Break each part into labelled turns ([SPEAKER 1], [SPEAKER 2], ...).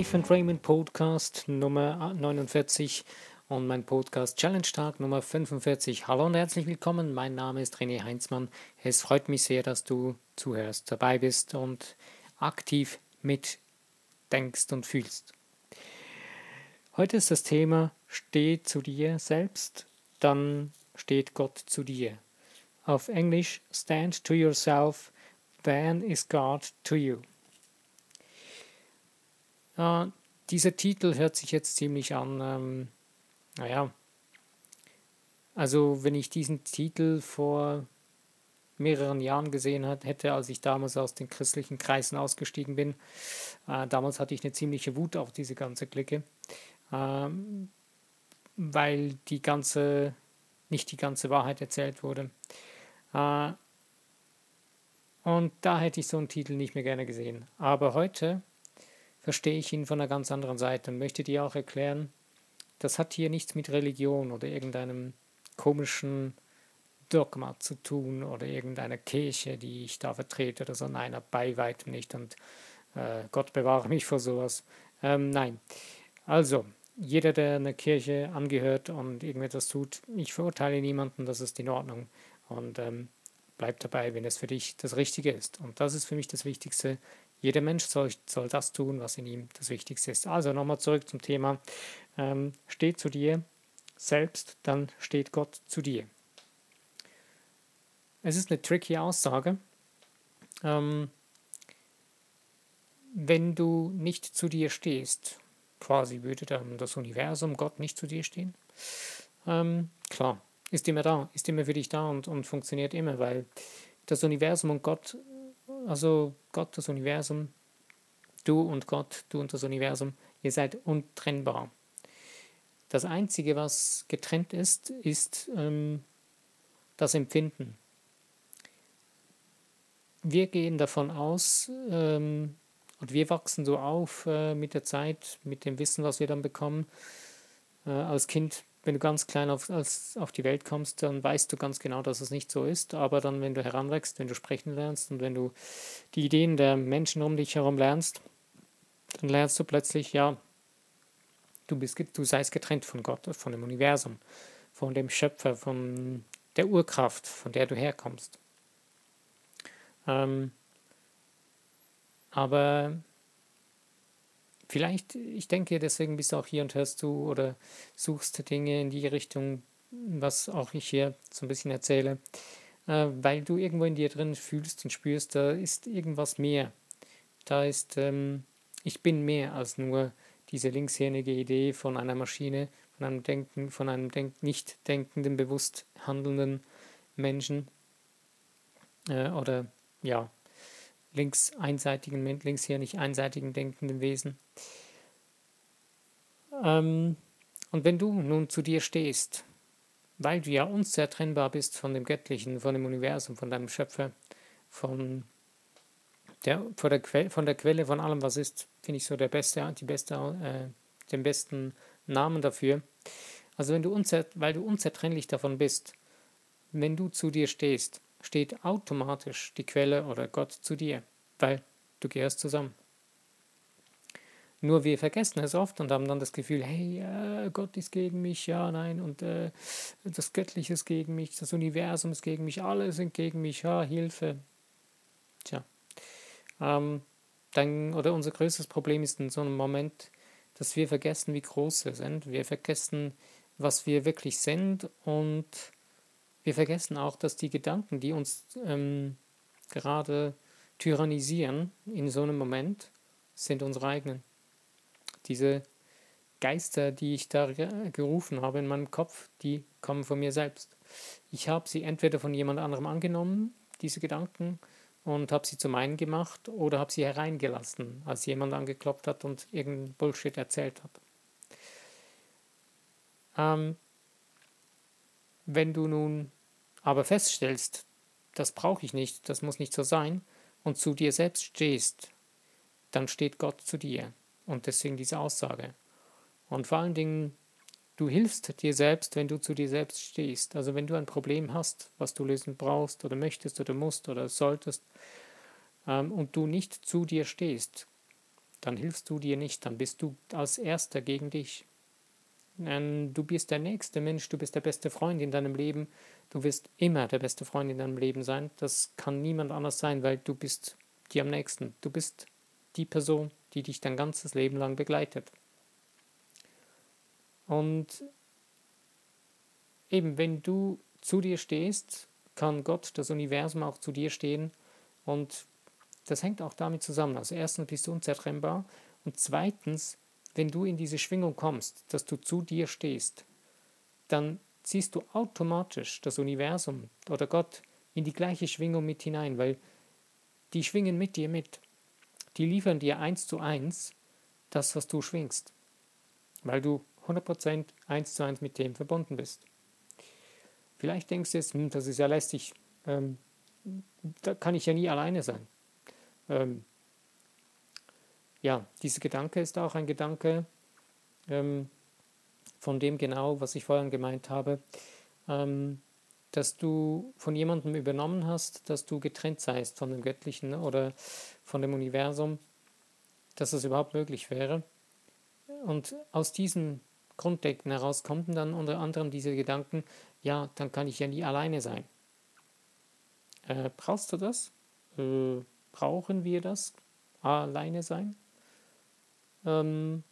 [SPEAKER 1] Life and Raymond Podcast Nummer 49 und mein Podcast Challenge Tag Nummer 45. Hallo und herzlich willkommen. Mein Name ist René Heinzmann. Es freut mich sehr, dass du zuhörst, dabei bist und aktiv mitdenkst und fühlst. Heute ist das Thema Steh zu dir selbst, dann steht Gott zu dir. Auf Englisch Stand to yourself, then is God to you. Äh, dieser Titel hört sich jetzt ziemlich an, ähm, naja, also wenn ich diesen Titel vor mehreren Jahren gesehen hätte, als ich damals aus den christlichen Kreisen ausgestiegen bin, äh, damals hatte ich eine ziemliche Wut auf diese ganze Clique, äh, weil die ganze, nicht die ganze Wahrheit erzählt wurde. Äh, und da hätte ich so einen Titel nicht mehr gerne gesehen. Aber heute verstehe ich ihn von einer ganz anderen Seite und möchte dir auch erklären, das hat hier nichts mit Religion oder irgendeinem komischen Dogma zu tun oder irgendeiner Kirche, die ich da vertrete oder so. Nein, bei weitem nicht und äh, Gott bewahre mich vor sowas. Ähm, nein, also jeder, der einer Kirche angehört und irgendetwas tut, ich verurteile niemanden, das ist in Ordnung und ähm, bleib dabei, wenn es für dich das Richtige ist. Und das ist für mich das Wichtigste, jeder Mensch soll, soll das tun, was in ihm das Wichtigste ist. Also nochmal zurück zum Thema. Ähm, steht zu dir selbst, dann steht Gott zu dir. Es ist eine tricky Aussage. Ähm, wenn du nicht zu dir stehst, quasi würde dann das Universum, Gott nicht zu dir stehen. Ähm, klar, ist immer da, ist immer für dich da und, und funktioniert immer, weil das Universum und Gott also Gott, das Universum, du und Gott, du und das Universum, ihr seid untrennbar. Das Einzige, was getrennt ist, ist ähm, das Empfinden. Wir gehen davon aus ähm, und wir wachsen so auf äh, mit der Zeit, mit dem Wissen, was wir dann bekommen. Äh, als Kind wenn du ganz klein auf, als, auf die Welt kommst, dann weißt du ganz genau, dass es nicht so ist. Aber dann, wenn du heranwächst, wenn du sprechen lernst und wenn du die Ideen der Menschen um dich herum lernst, dann lernst du plötzlich, ja, du, bist, du seist getrennt von Gott, von dem Universum, von dem Schöpfer, von der Urkraft, von der du herkommst. Ähm, aber vielleicht, ich denke, deswegen bist du auch hier und hörst du oder suchst Dinge in die Richtung, was auch ich hier so ein bisschen erzähle, äh, weil du irgendwo in dir drin fühlst und spürst, da ist irgendwas mehr. Da ist, ähm, ich bin mehr als nur diese linkshirnige Idee von einer Maschine, von einem Denken, von einem Denk nicht denkenden, bewusst handelnden Menschen. Äh, oder ja, links einseitigen, links hier nicht einseitigen denkenden Wesen. Ähm, und wenn du nun zu dir stehst, weil du ja unzertrennbar bist von dem Göttlichen, von dem Universum, von deinem Schöpfer, von der, von der, Quelle, von der Quelle von allem, was ist, finde ich so der beste, die beste, äh, den besten Namen dafür. Also wenn du weil du unzertrennlich davon bist, wenn du zu dir stehst, steht automatisch die Quelle oder Gott zu dir, weil du gehörst zusammen. Nur wir vergessen es oft und haben dann das Gefühl, hey, äh, Gott ist gegen mich, ja, nein, und äh, das Göttliche ist gegen mich, das Universum ist gegen mich, alle sind gegen mich, ja, Hilfe. Tja. Ähm, dann, oder unser größtes Problem ist in so einem Moment, dass wir vergessen, wie groß wir sind. Wir vergessen, was wir wirklich sind und wir vergessen auch, dass die Gedanken, die uns ähm, gerade tyrannisieren in so einem Moment, sind unsere eigenen. Diese Geister, die ich da gerufen habe in meinem Kopf, die kommen von mir selbst. Ich habe sie entweder von jemand anderem angenommen, diese Gedanken, und habe sie zu meinen gemacht oder habe sie hereingelassen, als jemand angeklopft hat und irgendeinen Bullshit erzählt hat. Ähm, wenn du nun aber feststellst, das brauche ich nicht, das muss nicht so sein, und zu dir selbst stehst, dann steht Gott zu dir. Und deswegen diese Aussage. Und vor allen Dingen, du hilfst dir selbst, wenn du zu dir selbst stehst. Also wenn du ein Problem hast, was du lösen brauchst oder möchtest oder musst oder solltest, ähm, und du nicht zu dir stehst, dann hilfst du dir nicht, dann bist du als Erster gegen dich. Ähm, du bist der nächste Mensch, du bist der beste Freund in deinem Leben, du wirst immer der beste Freund in deinem Leben sein. Das kann niemand anders sein, weil du bist dir am nächsten. Du bist die Person, die dich dein ganzes Leben lang begleitet. Und eben, wenn du zu dir stehst, kann Gott, das Universum auch zu dir stehen. Und das hängt auch damit zusammen. Also erstens bist du unzertrennbar und zweitens, wenn du in diese Schwingung kommst, dass du zu dir stehst, dann ziehst du automatisch das Universum oder Gott in die gleiche Schwingung mit hinein, weil die schwingen mit dir mit. Die liefern dir eins zu eins das, was du schwingst, weil du 100% eins zu eins mit dem verbunden bist. Vielleicht denkst du jetzt, hm, das ist ja lästig, ähm, da kann ich ja nie alleine sein. Ähm, ja, dieser Gedanke ist auch ein Gedanke ähm, von dem genau, was ich vorhin gemeint habe, ähm, dass du von jemandem übernommen hast, dass du getrennt seist von dem Göttlichen oder von dem Universum, dass es überhaupt möglich wäre. Und aus diesem Grunddenken heraus kommen dann unter anderem diese Gedanken, ja, dann kann ich ja nie alleine sein. Äh, brauchst du das? Äh, brauchen wir das? Alleine sein? Ähm,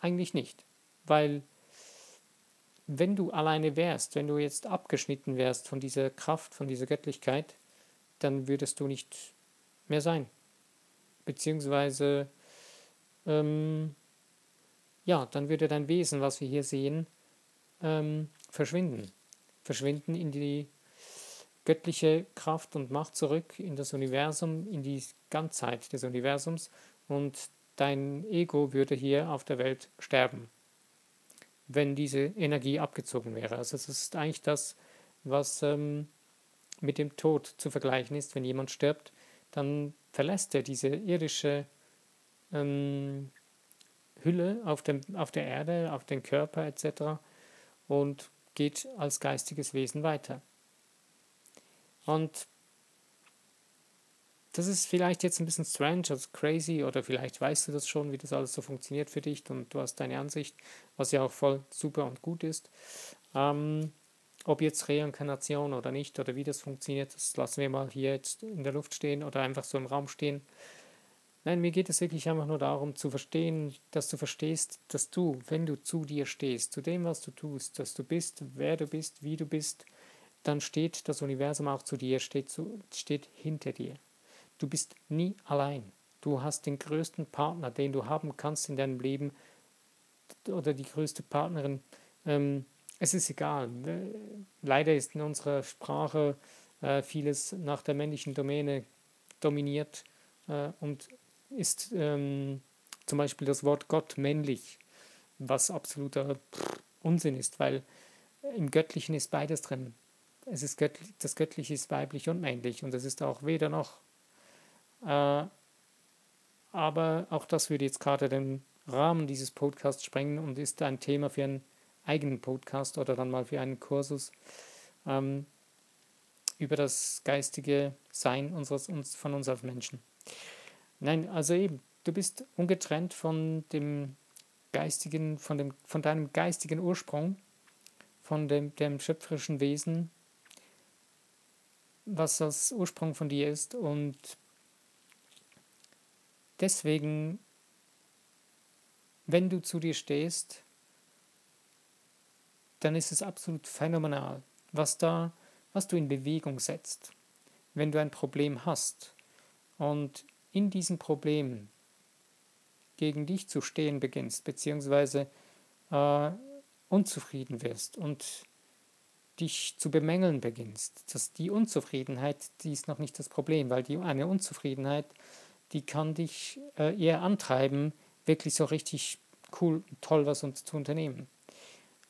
[SPEAKER 1] eigentlich nicht, weil wenn du alleine wärst, wenn du jetzt abgeschnitten wärst von dieser Kraft, von dieser Göttlichkeit, dann würdest du nicht mehr sein. Beziehungsweise, ähm, ja, dann würde dein Wesen, was wir hier sehen, ähm, verschwinden. Verschwinden in die göttliche Kraft und Macht zurück, in das Universum, in die Ganzheit des Universums und dein Ego würde hier auf der Welt sterben wenn diese Energie abgezogen wäre. Also es ist eigentlich das, was ähm, mit dem Tod zu vergleichen ist. Wenn jemand stirbt, dann verlässt er diese irdische ähm, Hülle auf, dem, auf der Erde, auf den Körper etc. und geht als geistiges Wesen weiter. Und das ist vielleicht jetzt ein bisschen strange, also crazy, oder vielleicht weißt du das schon, wie das alles so funktioniert für dich und du hast deine Ansicht, was ja auch voll super und gut ist. Ähm, ob jetzt Reinkarnation oder nicht oder wie das funktioniert, das lassen wir mal hier jetzt in der Luft stehen oder einfach so im Raum stehen. Nein, mir geht es wirklich einfach nur darum zu verstehen, dass du verstehst, dass du, wenn du zu dir stehst, zu dem, was du tust, dass du bist, wer du bist, wie du bist, dann steht das Universum auch zu dir, steht, zu, steht hinter dir. Du bist nie allein. Du hast den größten Partner, den du haben kannst in deinem Leben oder die größte Partnerin. Ähm, es ist egal. Leider ist in unserer Sprache äh, vieles nach der männlichen Domäne dominiert äh, und ist ähm, zum Beispiel das Wort Gott männlich, was absoluter Unsinn ist, weil im Göttlichen ist beides drin. Es ist göttlich, das Göttliche ist weiblich und männlich und es ist auch weder noch. Äh, aber auch das würde jetzt gerade den Rahmen dieses Podcasts sprengen und ist ein Thema für einen eigenen Podcast oder dann mal für einen Kursus ähm, über das geistige Sein unseres, uns, von uns als Menschen. Nein, also eben, du bist ungetrennt von dem geistigen, von, dem, von deinem geistigen Ursprung, von dem, dem schöpferischen Wesen, was das Ursprung von dir ist und Deswegen, wenn du zu dir stehst, dann ist es absolut phänomenal, was da, was du in Bewegung setzt. Wenn du ein Problem hast und in diesem Problem gegen dich zu stehen beginnst, beziehungsweise äh, unzufrieden wirst und dich zu bemängeln beginnst, dass die Unzufriedenheit, die ist noch nicht das Problem, weil die eine Unzufriedenheit die kann dich äh, eher antreiben, wirklich so richtig cool, toll was zu unternehmen.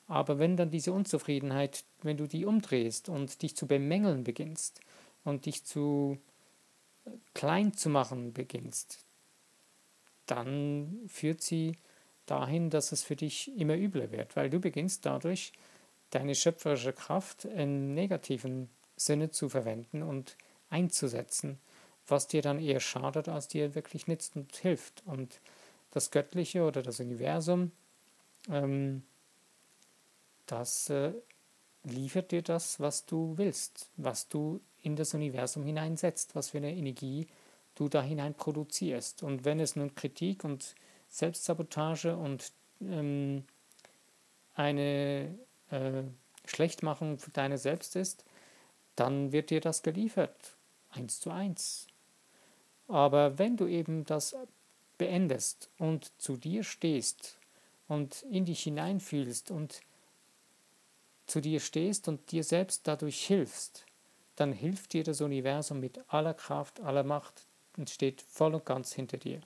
[SPEAKER 1] Aber wenn dann diese Unzufriedenheit, wenn du die umdrehst und dich zu bemängeln beginnst und dich zu äh, klein zu machen beginnst, dann führt sie dahin, dass es für dich immer übler wird, weil du beginnst dadurch deine schöpferische Kraft im negativen Sinne zu verwenden und einzusetzen was dir dann eher schadet, als dir wirklich nützt und hilft. Und das Göttliche oder das Universum, ähm, das äh, liefert dir das, was du willst, was du in das Universum hineinsetzt, was für eine Energie du da hinein produzierst. Und wenn es nun Kritik und Selbstsabotage und ähm, eine äh, Schlechtmachung für deine selbst ist, dann wird dir das geliefert, eins zu eins. Aber wenn du eben das beendest und zu dir stehst und in dich hineinfühlst und zu dir stehst und dir selbst dadurch hilfst, dann hilft dir das Universum mit aller Kraft, aller Macht und steht voll und ganz hinter dir.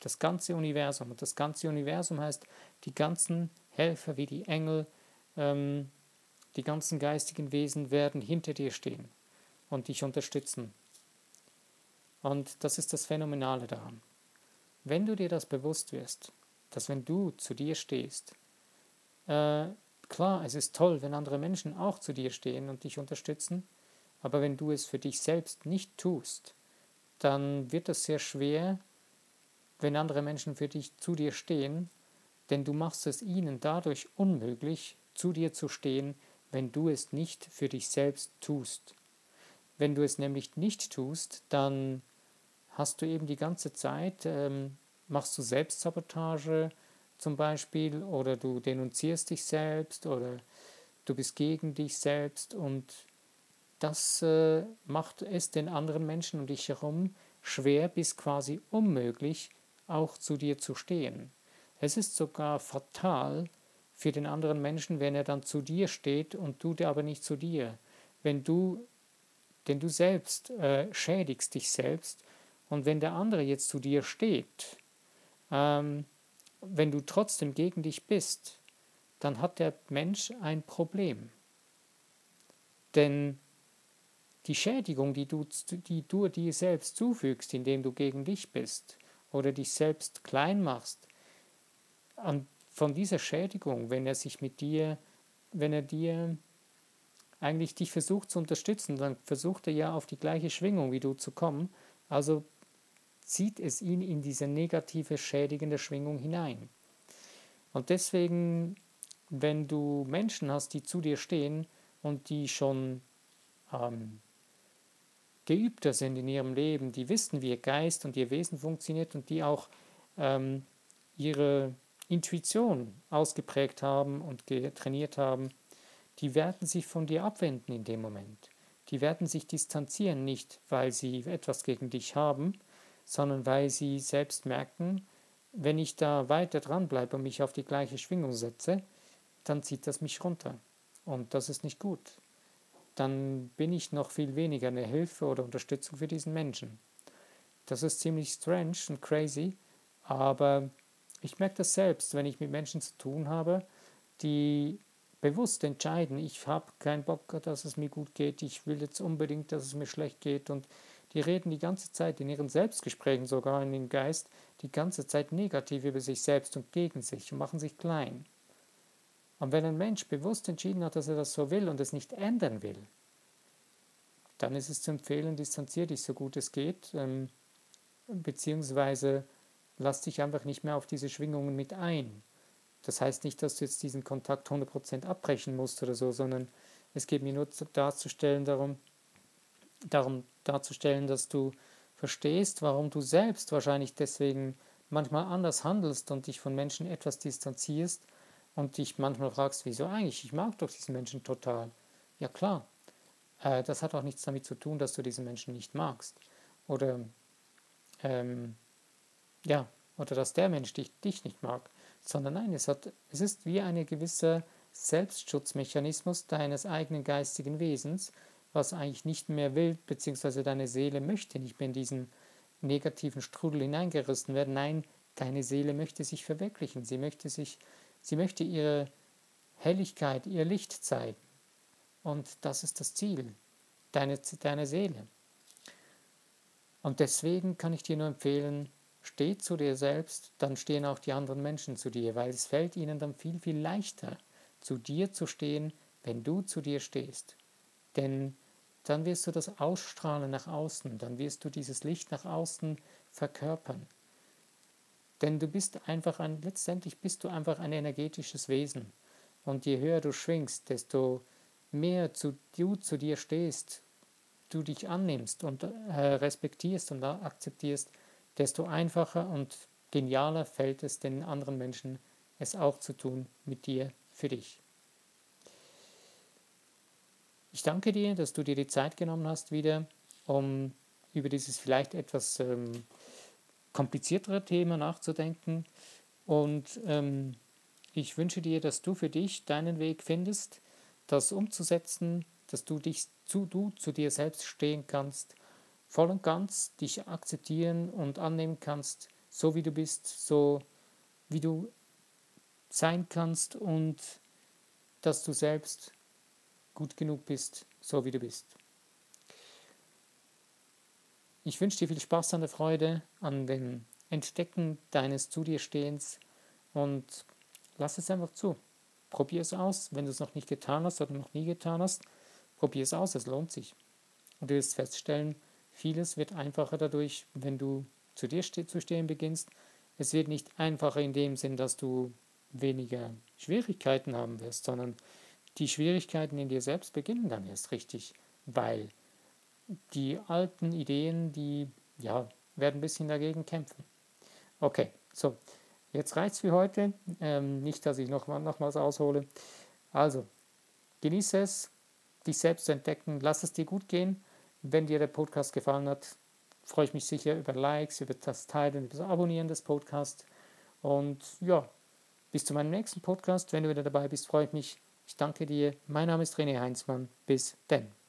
[SPEAKER 1] Das ganze Universum. Und das ganze Universum heißt die ganzen Helfer wie die Engel, ähm, die ganzen geistigen Wesen werden hinter dir stehen und dich unterstützen. Und das ist das Phänomenale daran. Wenn du dir das bewusst wirst, dass wenn du zu dir stehst, äh, klar, es ist toll, wenn andere Menschen auch zu dir stehen und dich unterstützen, aber wenn du es für dich selbst nicht tust, dann wird es sehr schwer, wenn andere Menschen für dich zu dir stehen, denn du machst es ihnen dadurch unmöglich, zu dir zu stehen, wenn du es nicht für dich selbst tust. Wenn du es nämlich nicht tust, dann hast du eben die ganze Zeit, ähm, machst du Selbstsabotage zum Beispiel oder du denunzierst dich selbst oder du bist gegen dich selbst und das äh, macht es den anderen Menschen um dich herum schwer bis quasi unmöglich, auch zu dir zu stehen. Es ist sogar fatal für den anderen Menschen, wenn er dann zu dir steht und du aber nicht zu dir. Wenn du, denn du selbst äh, schädigst dich selbst und wenn der andere jetzt zu dir steht, ähm, wenn du trotzdem gegen dich bist, dann hat der Mensch ein Problem. Denn die Schädigung, die du, die du dir selbst zufügst, indem du gegen dich bist oder dich selbst klein machst, an, von dieser Schädigung, wenn er sich mit dir, wenn er dir eigentlich dich versucht zu unterstützen, dann versucht er ja auf die gleiche Schwingung wie du zu kommen, also zieht es ihn in diese negative, schädigende Schwingung hinein. Und deswegen, wenn du Menschen hast, die zu dir stehen und die schon ähm, geübter sind in ihrem Leben, die wissen, wie ihr Geist und ihr Wesen funktioniert und die auch ähm, ihre Intuition ausgeprägt haben und trainiert haben, die werden sich von dir abwenden in dem Moment. Die werden sich distanzieren, nicht weil sie etwas gegen dich haben, sondern weil sie selbst merken, wenn ich da weiter dran bleibe und mich auf die gleiche Schwingung setze, dann zieht das mich runter. Und das ist nicht gut dann bin ich noch viel weniger eine Hilfe oder Unterstützung für diesen Menschen. Das ist ziemlich strange und crazy, aber ich merke das selbst, wenn ich mit Menschen zu tun habe, die bewusst entscheiden, ich habe keinen Bock, dass es mir gut geht, ich will jetzt unbedingt, dass es mir schlecht geht und die reden die ganze Zeit in ihren Selbstgesprächen sogar in den Geist die ganze Zeit negativ über sich selbst und gegen sich und machen sich klein. Und wenn ein Mensch bewusst entschieden hat, dass er das so will und es nicht ändern will, dann ist es zu empfehlen, distanziere dich so gut es geht, ähm, beziehungsweise lass dich einfach nicht mehr auf diese Schwingungen mit ein. Das heißt nicht, dass du jetzt diesen Kontakt 100% abbrechen musst oder so, sondern es geht mir nur darzustellen, darum, darum darzustellen, dass du verstehst, warum du selbst wahrscheinlich deswegen manchmal anders handelst und dich von Menschen etwas distanzierst und dich manchmal fragst, wieso eigentlich? Ich mag doch diesen Menschen total. Ja klar, äh, das hat auch nichts damit zu tun, dass du diesen Menschen nicht magst. Oder ähm, ja, oder dass der Mensch dich, dich nicht mag. Sondern nein, es, hat, es ist wie ein gewisser Selbstschutzmechanismus deines eigenen geistigen Wesens, was eigentlich nicht mehr will, beziehungsweise deine Seele möchte nicht mehr in diesen negativen Strudel hineingerissen werden. Nein, deine Seele möchte sich verwirklichen. Sie möchte sich Sie möchte ihre Helligkeit, ihr Licht zeigen. Und das ist das Ziel, deine, deine Seele. Und deswegen kann ich dir nur empfehlen, steh zu dir selbst, dann stehen auch die anderen Menschen zu dir, weil es fällt ihnen dann viel, viel leichter, zu dir zu stehen, wenn du zu dir stehst. Denn dann wirst du das ausstrahlen nach außen, dann wirst du dieses Licht nach außen verkörpern. Denn du bist einfach ein, letztendlich bist du einfach ein energetisches Wesen. Und je höher du schwingst, desto mehr zu, du zu dir stehst, du dich annimmst und äh, respektierst und akzeptierst, desto einfacher und genialer fällt es den anderen Menschen, es auch zu tun mit dir, für dich. Ich danke dir, dass du dir die Zeit genommen hast, wieder, um über dieses vielleicht etwas ähm, kompliziertere Thema nachzudenken. Und ähm, ich wünsche dir, dass du für dich deinen Weg findest, das umzusetzen, dass du dich zu, du zu dir selbst stehen kannst, voll und ganz dich akzeptieren und annehmen kannst, so wie du bist, so wie du sein kannst und dass du selbst gut genug bist, so wie du bist. Ich wünsche dir viel Spaß an der Freude, an dem Entdecken deines Zu dir Stehens und lass es einfach zu. Probier es aus, wenn du es noch nicht getan hast oder noch nie getan hast. Probier es aus, es lohnt sich. Und du wirst feststellen, vieles wird einfacher dadurch, wenn du zu dir zu stehen beginnst. Es wird nicht einfacher in dem Sinn, dass du weniger Schwierigkeiten haben wirst, sondern die Schwierigkeiten in dir selbst beginnen dann erst richtig, weil die alten Ideen, die ja, werden ein bisschen dagegen kämpfen. Okay, so, jetzt reicht es für heute. Ähm, nicht, dass ich noch, nochmals aushole. Also, genieße es, dich selbst zu entdecken, lass es dir gut gehen. Wenn dir der Podcast gefallen hat, freue ich mich sicher über Likes, über das Teilen, über das Abonnieren des Podcasts. Und ja, bis zu meinem nächsten Podcast. Wenn du wieder dabei bist, freue ich mich. Ich danke dir. Mein Name ist René Heinzmann. Bis denn.